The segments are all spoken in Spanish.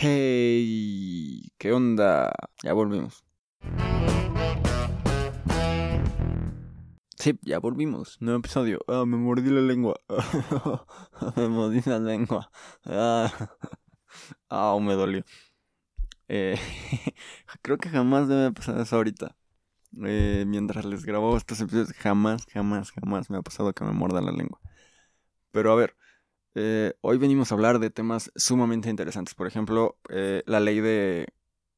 Hey, ¿qué onda? Ya volvimos. Sí, ya volvimos. Nuevo episodio. Ah, me mordí la lengua. me mordí la lengua. Ah, ah me dolió. Eh, creo que jamás debe pasar eso ahorita. Eh, mientras les grabo estos episodios, jamás, jamás, jamás me ha pasado que me morda la lengua. Pero a ver, eh, hoy venimos a hablar de temas sumamente interesantes. Por ejemplo, eh, la ley de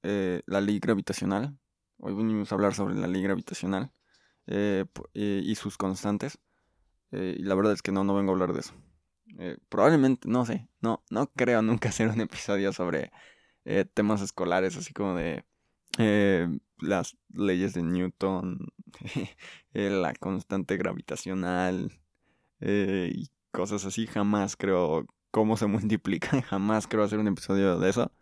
eh, la ley gravitacional. Hoy venimos a hablar sobre la ley gravitacional y sus constantes. y la verdad es que no, no vengo a hablar de eso. probablemente, no sé, no, no creo nunca hacer un episodio sobre temas escolares, así como de las leyes de Newton, la constante gravitacional y cosas así, jamás creo cómo se multiplica, jamás creo hacer un episodio de eso.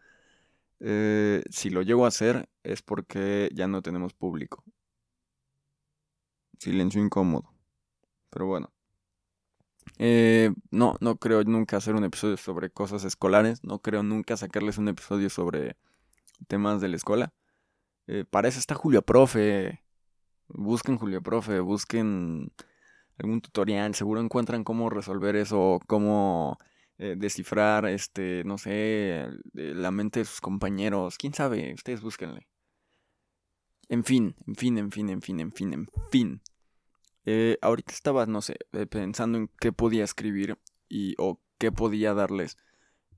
Eh, si lo llego a hacer es porque ya no tenemos público. Silencio incómodo. Pero bueno. Eh, no, no creo nunca hacer un episodio sobre cosas escolares. No creo nunca sacarles un episodio sobre temas de la escuela. Eh, para eso está Julio Profe. Busquen Julio Profe, busquen algún tutorial, seguro encuentran cómo resolver eso, cómo eh, descifrar, este, no sé, la mente de sus compañeros, quién sabe, ustedes búsquenle. En fin, en fin, en fin, en fin, en fin, en fin. Eh, ahorita estaba, no sé, eh, pensando en qué podía escribir y o qué podía darles.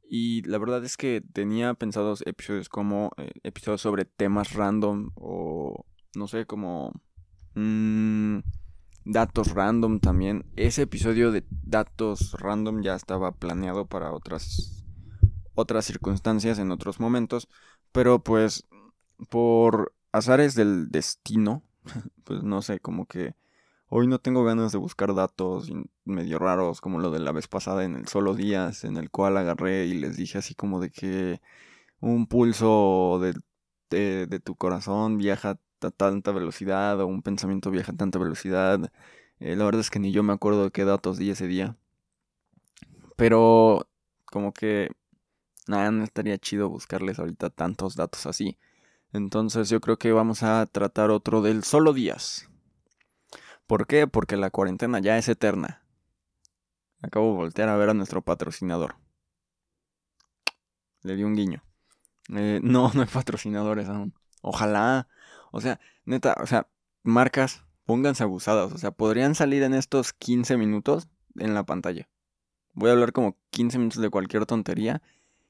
Y la verdad es que tenía pensados episodios como episodios sobre temas random o no sé, como... Mmm, datos random también. Ese episodio de datos random ya estaba planeado para otras otras circunstancias en otros momentos, pero pues por azares del destino, pues no sé, como que hoy no tengo ganas de buscar datos medio raros como lo de la vez pasada en el solo días, en el cual agarré y les dije así como de que un pulso de, de tu corazón viaja a tanta velocidad o un pensamiento viaja a tanta velocidad. Eh, la verdad es que ni yo me acuerdo de qué datos di ese día. Pero como que nada, no estaría chido buscarles ahorita tantos datos así. Entonces yo creo que vamos a tratar otro del solo días. ¿Por qué? Porque la cuarentena ya es eterna. Acabo de voltear a ver a nuestro patrocinador. Le di un guiño. Eh, no, no hay patrocinadores aún. Ojalá. O sea, neta, o sea, marcas, pónganse abusadas. O sea, podrían salir en estos 15 minutos en la pantalla. Voy a hablar como 15 minutos de cualquier tontería.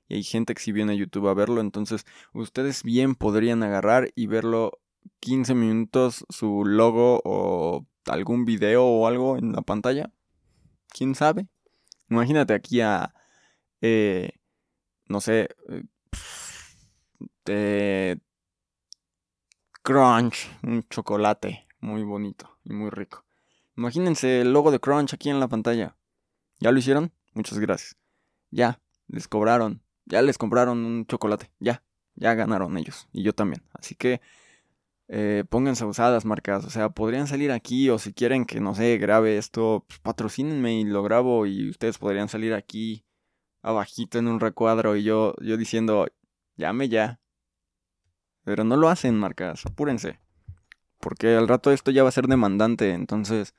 Y hay gente que si viene a YouTube a verlo. Entonces, ustedes bien podrían agarrar y verlo 15 minutos, su logo o algún video o algo en la pantalla. ¿Quién sabe? Imagínate aquí a... Eh, no sé... Eh, Crunch, un chocolate muy bonito y muy rico. Imagínense el logo de Crunch aquí en la pantalla. ¿Ya lo hicieron? Muchas gracias. Ya, les cobraron. Ya les compraron un chocolate. Ya, ya ganaron ellos. Y yo también. Así que eh, pónganse usadas marcas. O sea, podrían salir aquí o si quieren que, no sé, grabe esto, pues, patrocínenme y lo grabo y ustedes podrían salir aquí abajito en un recuadro y yo, yo diciendo, llame ya. Pero no lo hacen, marcas, apúrense. Porque al rato esto ya va a ser demandante, entonces...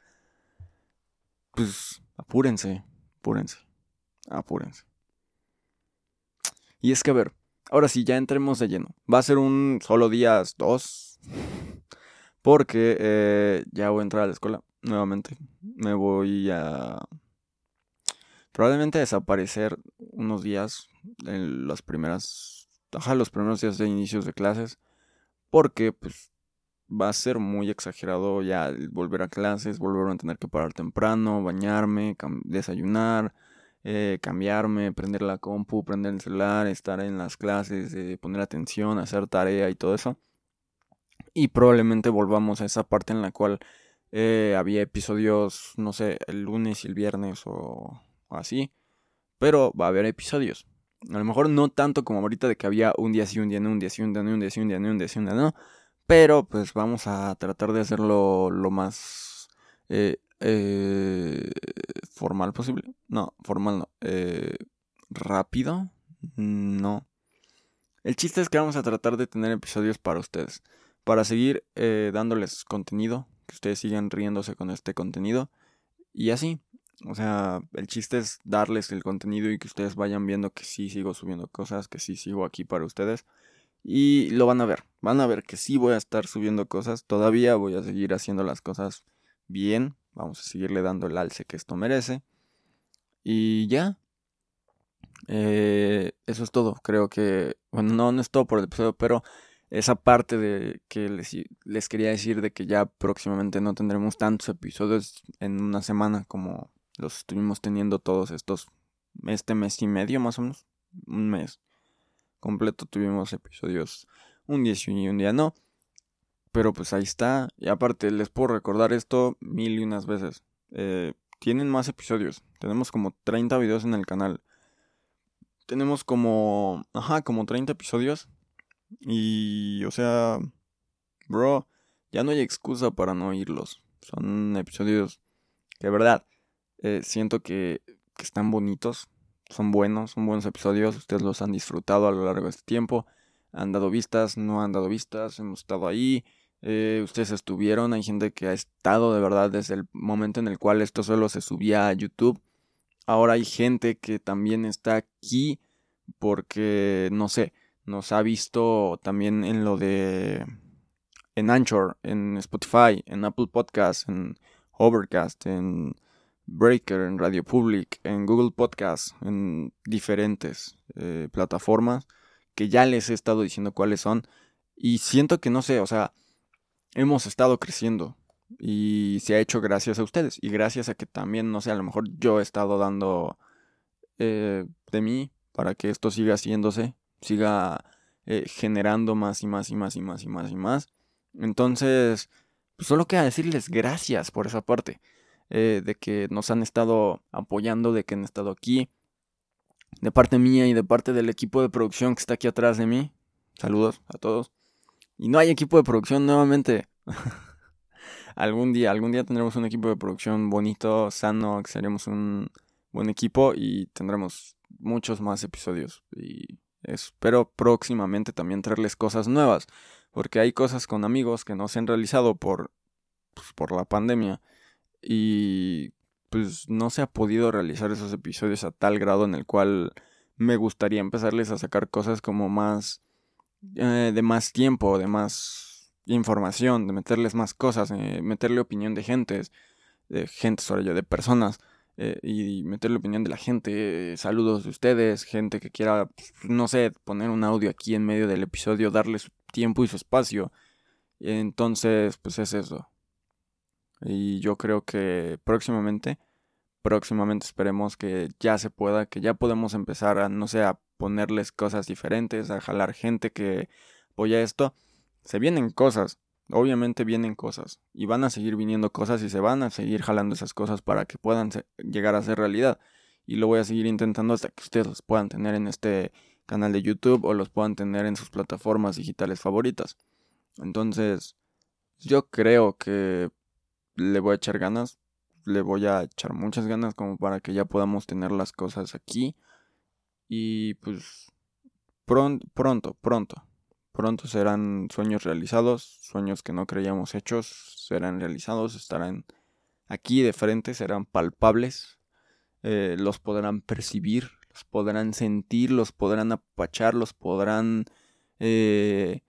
Pues apúrense, apúrense, apúrense. Y es que a ver, ahora sí, ya entremos de lleno. Va a ser un solo días, dos. Porque eh, ya voy a entrar a la escuela nuevamente. Me voy a... Probablemente desaparecer unos días en las primeras ajá, los primeros días de inicios de clases, porque pues va a ser muy exagerado ya volver a clases, volver a tener que parar temprano, bañarme, desayunar, eh, cambiarme, prender la compu, prender el celular, estar en las clases, eh, poner atención, hacer tarea y todo eso. Y probablemente volvamos a esa parte en la cual eh, había episodios, no sé, el lunes y el viernes o así. Pero va a haber episodios. A lo mejor no tanto como ahorita de que había un día sí, un día no, un día sí, un día no, un día sí, un día no, un día sí, un día no. Pero pues vamos a tratar de hacerlo lo más eh, eh, formal posible. No, formal no. Eh, rápido. No. El chiste es que vamos a tratar de tener episodios para ustedes, para seguir eh, dándoles contenido, que ustedes sigan riéndose con este contenido y así. O sea, el chiste es darles el contenido y que ustedes vayan viendo que sí sigo subiendo cosas, que sí sigo aquí para ustedes. Y lo van a ver, van a ver que sí voy a estar subiendo cosas, todavía voy a seguir haciendo las cosas bien, vamos a seguirle dando el alce que esto merece. Y ya, eh, eso es todo. Creo que, bueno, no, no es todo por el episodio, pero esa parte de que les, les, quería decir de que ya próximamente no tendremos tantos episodios en una semana como los estuvimos teniendo todos estos, este mes y medio más o menos, un mes completo tuvimos episodios un día y un día no. Pero pues ahí está. Y aparte les puedo recordar esto mil y unas veces. Eh, tienen más episodios. Tenemos como 30 videos en el canal. Tenemos como... Ajá, como 30 episodios. Y... O sea... Bro, ya no hay excusa para no oírlos. Son episodios que de verdad eh, siento que, que están bonitos son buenos, son buenos episodios, ustedes los han disfrutado a lo largo de este tiempo, han dado vistas, no han dado vistas, hemos estado ahí, eh, ustedes estuvieron, hay gente que ha estado de verdad desde el momento en el cual esto solo se subía a YouTube, ahora hay gente que también está aquí porque, no sé, nos ha visto también en lo de... en Anchor, en Spotify, en Apple Podcasts, en Overcast, en Breaker, en Radio Public, en Google Podcast, en diferentes eh, plataformas que ya les he estado diciendo cuáles son. Y siento que no sé, o sea, hemos estado creciendo y se ha hecho gracias a ustedes y gracias a que también, no sé, a lo mejor yo he estado dando eh, de mí para que esto siga haciéndose, siga eh, generando más y más y más y más y más y más. Entonces, pues solo queda decirles gracias por esa parte. Eh, de que nos han estado apoyando, de que han estado aquí, de parte mía y de parte del equipo de producción que está aquí atrás de mí. Saludos a todos. Y no hay equipo de producción nuevamente. algún día, algún día tendremos un equipo de producción bonito, sano, que seremos un buen equipo y tendremos muchos más episodios. Y espero próximamente también traerles cosas nuevas, porque hay cosas con amigos que no se han realizado por, pues, por la pandemia y pues no se ha podido realizar esos episodios a tal grado en el cual me gustaría empezarles a sacar cosas como más eh, de más tiempo, de más información, de meterles más cosas, eh, meterle opinión de gentes, de gente sobre yo, de personas. Eh, y meterle opinión de la gente, saludos de ustedes, gente que quiera, no sé, poner un audio aquí en medio del episodio, darle su tiempo y su espacio. Entonces, pues es eso. Y yo creo que próximamente, próximamente esperemos que ya se pueda, que ya podemos empezar a, no sé, a ponerles cosas diferentes, a jalar gente que apoya esto. Se vienen cosas, obviamente vienen cosas. Y van a seguir viniendo cosas y se van a seguir jalando esas cosas para que puedan llegar a ser realidad. Y lo voy a seguir intentando hasta que ustedes los puedan tener en este canal de YouTube o los puedan tener en sus plataformas digitales favoritas. Entonces, yo creo que le voy a echar ganas, le voy a echar muchas ganas como para que ya podamos tener las cosas aquí. Y pues pronto, pronto, pronto, pronto serán sueños realizados, sueños que no creíamos hechos, serán realizados, estarán aquí de frente, serán palpables, eh, los podrán percibir, los podrán sentir, los podrán apachar, los podrán... Eh,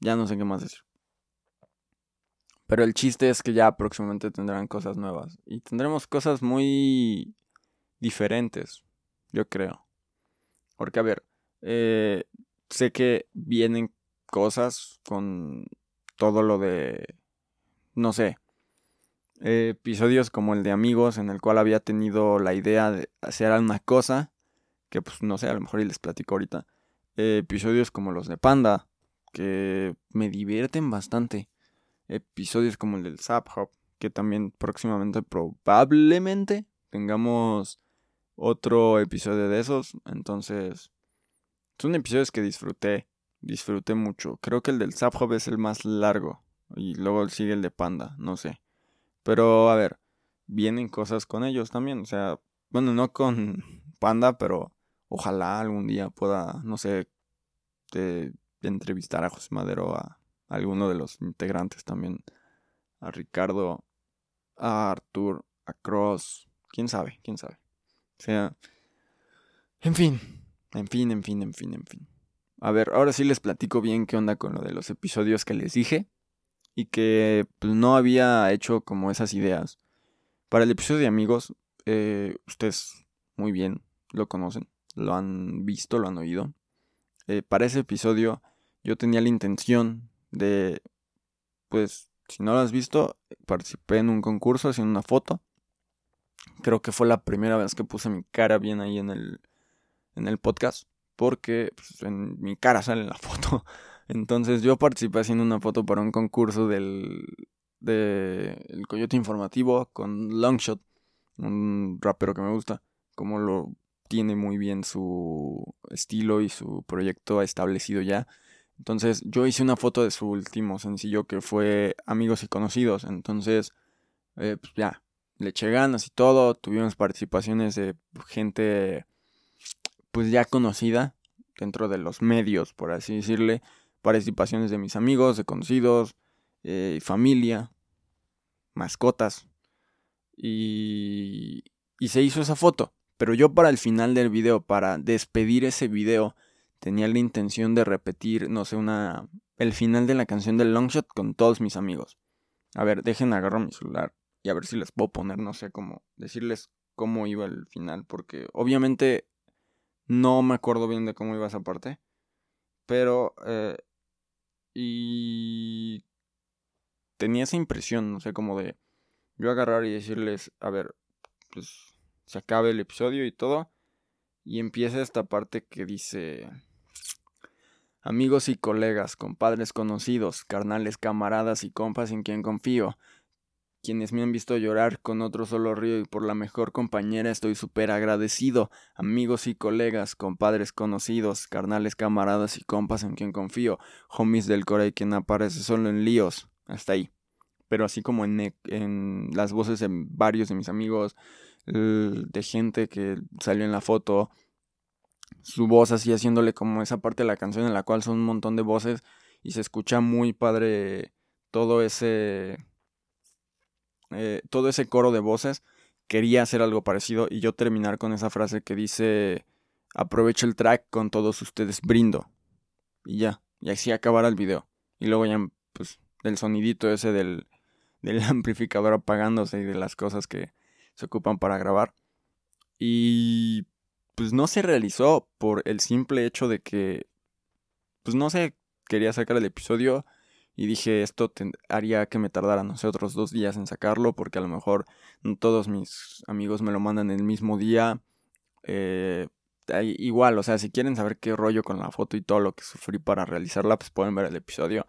ya no sé qué más decir. Pero el chiste es que ya próximamente tendrán cosas nuevas. Y tendremos cosas muy diferentes, yo creo. Porque, a ver, eh, sé que vienen cosas con todo lo de, no sé, episodios como el de amigos en el cual había tenido la idea de hacer una cosa, que pues no sé, a lo mejor y les platico ahorita. episodios como los de Panda, que me divierten bastante episodios como el del Zap Hop, que también próximamente probablemente tengamos otro episodio de esos. Entonces, son episodios que disfruté, disfruté mucho. Creo que el del Zap Hop es el más largo y luego sigue el de Panda, no sé. Pero a ver, vienen cosas con ellos también, o sea, bueno, no con Panda, pero ojalá algún día pueda, no sé, de, entrevistar a José Madero, a, alguno de los integrantes también, a Ricardo, a Artur, a Cross, quién sabe, quién sabe. O sea, en fin, en fin, en fin, en fin, en fin. A ver, ahora sí les platico bien qué onda con lo de los episodios que les dije y que pues, no había hecho como esas ideas. Para el episodio de amigos, eh, ustedes muy bien lo conocen, lo han visto, lo han oído. Eh, para ese episodio yo tenía la intención de, pues, si no lo has visto, participé en un concurso haciendo una foto. Creo que fue la primera vez que puse mi cara bien ahí en el, en el podcast, porque pues, en mi cara sale la foto. Entonces yo participé haciendo una foto para un concurso del de el Coyote Informativo con Longshot, un rapero que me gusta, como lo tiene muy bien su estilo y su proyecto establecido ya. Entonces yo hice una foto de su último sencillo que fue Amigos y Conocidos. Entonces, eh, pues ya, le eché ganas y todo. Tuvimos participaciones de gente pues ya conocida dentro de los medios, por así decirle. Participaciones de mis amigos, de conocidos, eh, familia, mascotas. Y, y se hizo esa foto. Pero yo para el final del video, para despedir ese video, tenía la intención de repetir, no sé, una el final de la canción del Longshot con todos mis amigos. A ver, dejen agarro mi celular y a ver si les puedo poner, no sé cómo, decirles cómo iba el final, porque obviamente no me acuerdo bien de cómo iba esa parte, pero eh, y tenía esa impresión, no sé, como de yo agarrar y decirles, a ver, pues se acabe el episodio y todo. Y empieza esta parte que dice... Amigos y colegas, compadres conocidos, carnales, camaradas y compas en quien confío, quienes me han visto llorar con otro solo río y por la mejor compañera estoy súper agradecido. Amigos y colegas, compadres conocidos, carnales, camaradas y compas en quien confío, homies del core quien aparece solo en líos. Hasta ahí. Pero así como en, e, en las voces de varios de mis amigos, de gente que salió en la foto, su voz así haciéndole como esa parte de la canción en la cual son un montón de voces y se escucha muy padre todo ese eh, todo ese coro de voces. Quería hacer algo parecido y yo terminar con esa frase que dice aprovecho el track con todos ustedes brindo y ya y así acabará el video. Y luego ya pues del sonidito ese del del amplificador apagándose y de las cosas que se ocupan para grabar. Y pues no se realizó por el simple hecho de que, pues no sé, quería sacar el episodio y dije esto haría que me tardara, no sé, otros dos días en sacarlo porque a lo mejor todos mis amigos me lo mandan el mismo día. Eh, igual, o sea, si quieren saber qué rollo con la foto y todo lo que sufrí para realizarla, pues pueden ver el episodio.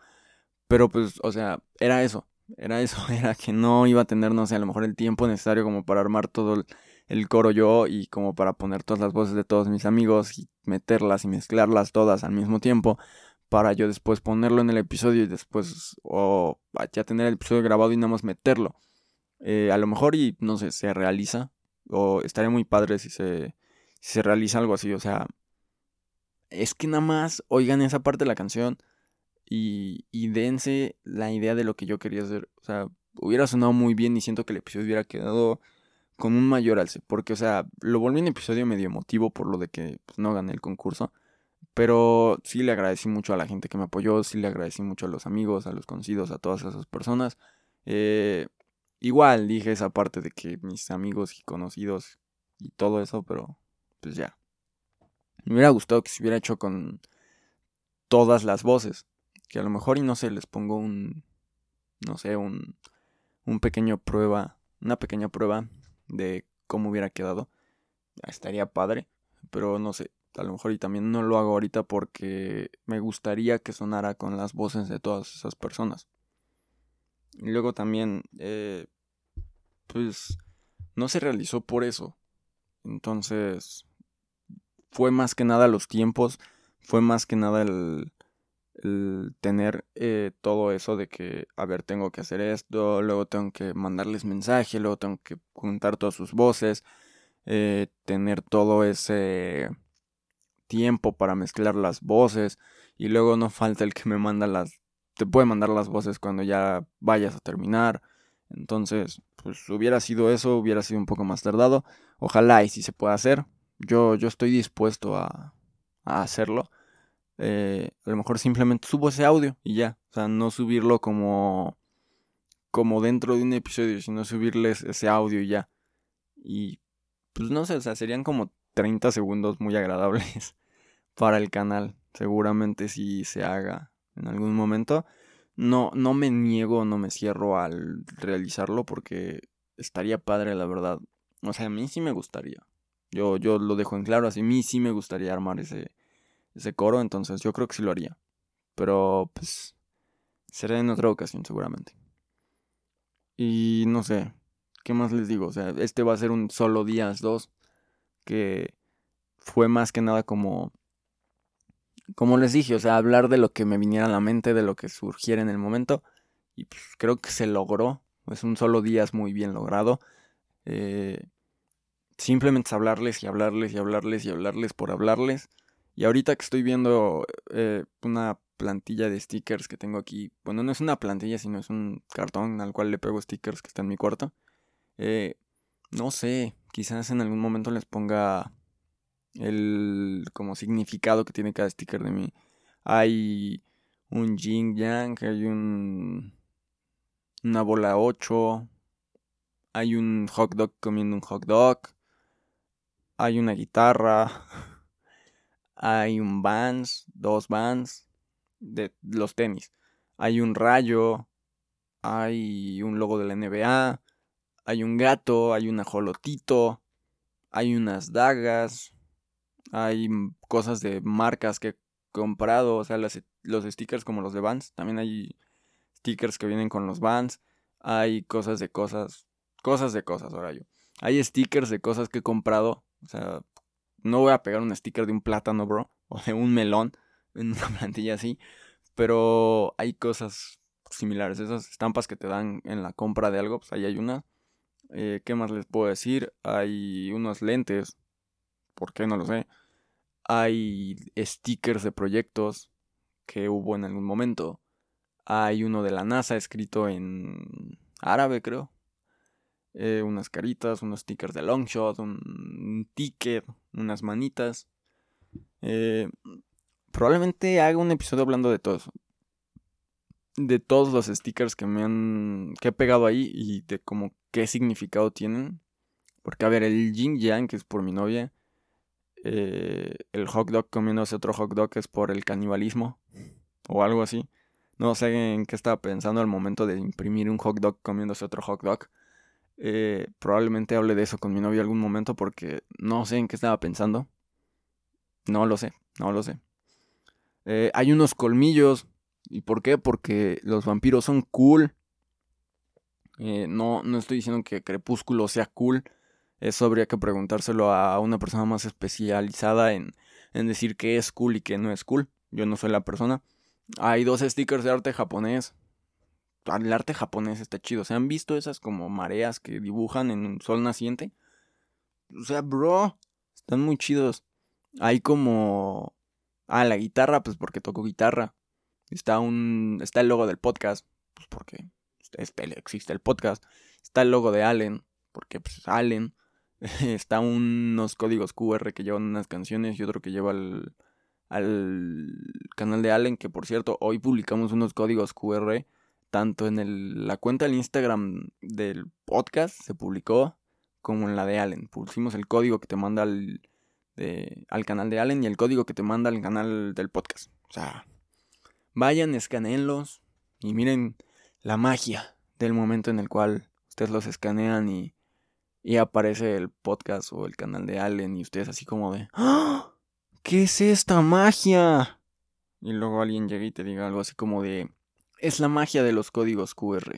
Pero pues, o sea, era eso. Era eso, era que no iba a tener, no sé, a lo mejor el tiempo necesario como para armar todo el, coro yo y como para poner todas las voces de todos mis amigos y meterlas y mezclarlas todas al mismo tiempo para yo después ponerlo en el episodio y después o ya tener el episodio grabado y nada más meterlo. Eh, a lo mejor y no sé, se realiza o estaría muy padre si se, si se realiza algo así, o sea, es que nada más oigan esa parte de la canción y, y dense la idea de lo que yo quería hacer. O sea, hubiera sonado muy bien y siento que el episodio hubiera quedado con un mayor alce. Porque, o sea, lo volví un episodio medio emotivo por lo de que pues, no gané el concurso. Pero sí le agradecí mucho a la gente que me apoyó, sí le agradecí mucho a los amigos, a los conocidos, a todas esas personas. Eh, igual dije esa parte de que mis amigos y conocidos y todo eso, pero pues ya. Me hubiera gustado que se hubiera hecho con todas las voces que a lo mejor y no sé, les pongo un, no sé, un, un pequeño prueba, una pequeña prueba de cómo hubiera quedado. Estaría padre, pero no sé, a lo mejor y también no lo hago ahorita porque me gustaría que sonara con las voces de todas esas personas. Y luego también, eh, pues, no se realizó por eso. Entonces, fue más que nada los tiempos, fue más que nada el, el tener eh, todo eso de que, a ver, tengo que hacer esto, luego tengo que mandarles mensaje, luego tengo que juntar todas sus voces, eh, tener todo ese, tiempo para mezclar las voces y luego no falta el que me manda las te puede mandar las voces cuando ya vayas a terminar. Entonces, pues hubiera sido eso, hubiera sido un poco más tardado. Ojalá y si se pueda hacer. Yo, yo estoy dispuesto a, a hacerlo. Eh, a lo mejor simplemente subo ese audio y ya. O sea, no subirlo como, como dentro de un episodio, sino subirles ese audio y ya. Y pues no sé, o sea, serían como 30 segundos muy agradables para el canal. Seguramente si se haga en algún momento. No, no me niego, no me cierro al realizarlo porque estaría padre, la verdad. O sea, a mí sí me gustaría. Yo, yo lo dejo en claro, así a mí sí me gustaría armar ese, ese coro, entonces yo creo que sí lo haría. Pero pues será en otra ocasión seguramente. Y no sé, ¿qué más les digo? O sea, este va a ser un solo días dos que fue más que nada como como les dije, o sea, hablar de lo que me viniera a la mente, de lo que surgiera en el momento. Y pues creo que se logró. Es un solo día es muy bien logrado. Eh, simplemente es hablarles y hablarles y hablarles y hablarles por hablarles. Y ahorita que estoy viendo eh, una plantilla de stickers que tengo aquí, bueno, no es una plantilla, sino es un cartón al cual le pego stickers que está en mi cuarto. Eh, no sé, quizás en algún momento les ponga el como significado que tiene cada sticker de mí. Hay un yin yang, hay un una bola 8, hay un hot dog comiendo un hot dog, hay una guitarra, hay un Vans, dos Vans de los tenis, hay un rayo, hay un logo de la NBA, hay un gato, hay un ajolotito, hay unas dagas, hay cosas de marcas que he comprado, o sea, los stickers como los de Vans. También hay stickers que vienen con los Vans. Hay cosas de cosas, cosas de cosas, ahora yo. Hay stickers de cosas que he comprado. O sea, no voy a pegar un sticker de un plátano, bro, o de un melón en una plantilla así. Pero hay cosas similares. Esas estampas que te dan en la compra de algo, pues ahí hay una. Eh, ¿Qué más les puedo decir? Hay unos lentes ¿Por qué? No lo sé. Hay stickers de proyectos que hubo en algún momento. Hay uno de la NASA escrito en árabe, creo. Eh, unas caritas, unos stickers de Longshot, un, ticket, unas manitas. Eh, probablemente haga un episodio hablando de todo eso. De todos los stickers que me han. que he pegado ahí y de como qué significado tienen. Porque, a ver, el Jin Yang, que es por mi novia, eh, el hot dog comiéndose otro hot dog es por el canibalismo o algo así. No sé en qué estaba pensando al momento de imprimir un hot dog comiéndose otro hot dog. Eh, probablemente hable de eso con mi novia algún momento porque no sé en qué estaba pensando. No lo sé, no lo sé. Eh, hay unos colmillos. ¿Y por qué? Porque los vampiros son cool. no, no estoy diciendo que Crepúsculo sea cool. Eso habría que preguntárselo a una persona más especializada en, en decir qué es cool y qué no es cool. Yo no soy la persona. Hay dos stickers de arte japonés. El arte japonés está chido. ¿Se han visto esas como mareas que dibujan en un sol naciente? O sea, bro, están muy chidos. Hay como... Ah, la guitarra, pues porque toco guitarra. Está un... Está el logo del podcast, pues porque existe el podcast. Está el logo de Allen, porque pues Allen. está unos códigos QR que llevan unas canciones y otro que lleva al, al canal de Allen, que por cierto, hoy publicamos unos códigos QR, tanto en el, la cuenta del Instagram del podcast se publicó, como en la de Allen. Pusimos el código que te manda al, al canal de Allen y el código que te manda al canal del podcast. O sea, vayan, escaneenlos y miren la magia del momento en el cual ustedes los escanean y y aparece el podcast o el canal de Allen y ustedes así como de ¡Ah! ¿Qué es esta magia? Y luego alguien llega y te diga algo así como de es la magia de los códigos QR.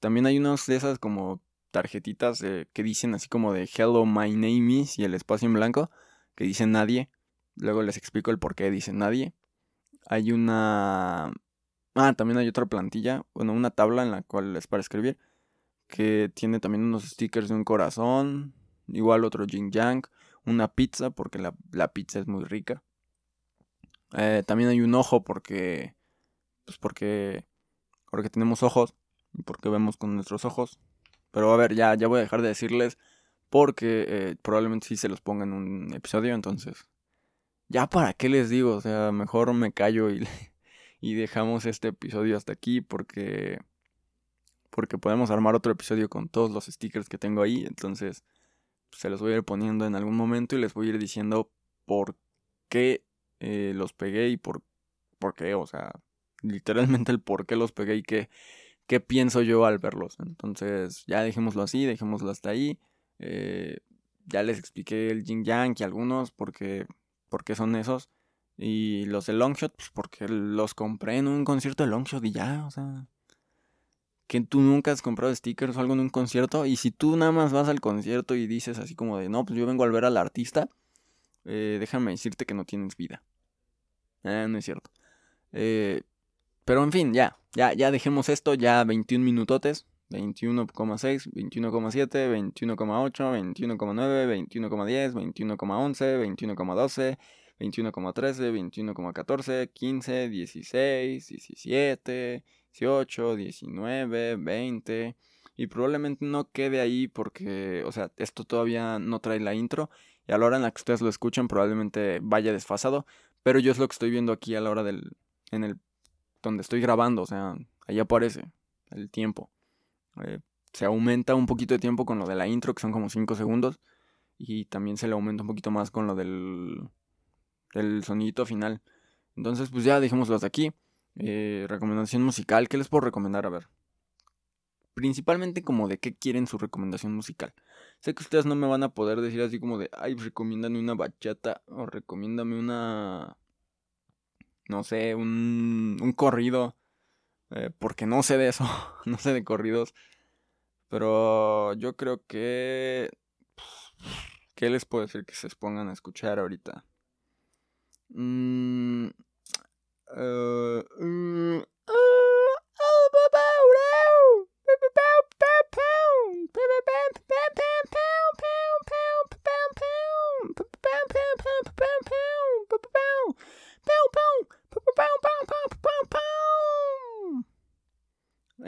También hay unas de esas como tarjetitas que dicen así como de Hello, my name is y el espacio en blanco que dicen nadie. Luego les explico el por qué dicen nadie. Hay una... Ah, también hay otra plantilla, bueno, una tabla en la cual es para escribir que tiene también unos stickers de un corazón, igual otro Jin Yang, una pizza porque la, la pizza es muy rica. Eh, también hay un ojo porque, pues porque, porque tenemos ojos y porque vemos con nuestros ojos. Pero a ver, ya, ya voy a dejar de decirles porque eh, probablemente sí se los ponga en un episodio, entonces ya para qué les digo, o sea, mejor me callo y, y dejamos este episodio hasta aquí porque porque podemos armar otro episodio con todos los stickers que tengo ahí, entonces se los voy a ir poniendo en algún momento y les voy a ir diciendo por qué eh, los pegué y por, por qué, o sea, literalmente el por qué los pegué y qué, qué pienso yo al verlos. Entonces ya dejémoslo así, dejémoslo hasta ahí. Eh, ya les expliqué el Jin Yang y algunos porque, porque son esos. Y los de Longshot, pues porque los compré en un concierto de Longshot y ya, o sea. Que tú nunca has comprado stickers o algo en un concierto. Y si tú nada más vas al concierto y dices así como de, no, pues yo vengo a ver al artista, eh, déjame decirte que no tienes vida. Eh, no es cierto. Eh, pero en fin, ya, ya, ya dejemos esto, ya 21 minutotes. 21,6, 21,7, 21,8, 21,9, 21,10, 21,11, 21,12, 21,13, 21,14, 15, 16, 17, 18, 19, 20. Y probablemente no quede ahí porque, o sea, esto todavía no trae la intro. Y a la hora en la que ustedes lo escuchen probablemente vaya desfasado. Pero yo es lo que estoy viendo aquí a la hora del... En el... Donde estoy grabando, o sea, ahí aparece el tiempo. Eh, se aumenta un poquito de tiempo con lo de la intro, que son como 5 segundos. Y también se le aumenta un poquito más con lo del, del sonidito final. Entonces, pues ya dejémoslo hasta aquí. Eh, recomendación musical, ¿qué les puedo recomendar? A ver. Principalmente como de qué quieren su recomendación musical. Sé que ustedes no me van a poder decir así como de, ay, recomiéndame una bachata o recomiéndame una, no sé, un, un corrido. Eh, porque no sé de eso, no sé de corridos. Pero yo creo que... ¿Qué les puedo decir que se pongan a escuchar ahorita? Mmm...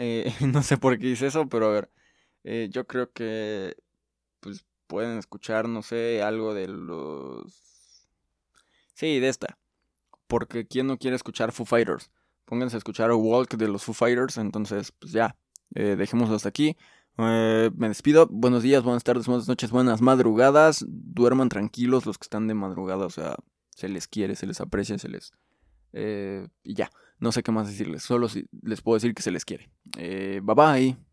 Eh, no sé por qué hice eso, pero a ver. Eh, yo creo que. Pues pueden escuchar, no sé, algo de los. Sí, de esta. Porque ¿quién no quiere escuchar Foo Fighters? Pónganse a escuchar Walk de los Foo Fighters. Entonces, pues ya. Eh, hasta aquí. me despido. Buenos días, buenas tardes, buenas noches, buenas madrugadas. Duerman tranquilos los que están de madrugada. O sea, se les quiere, se les aprecia, se les. y ya. No sé qué más decirles, solo les puedo decir que se les quiere. Eh, bye bye.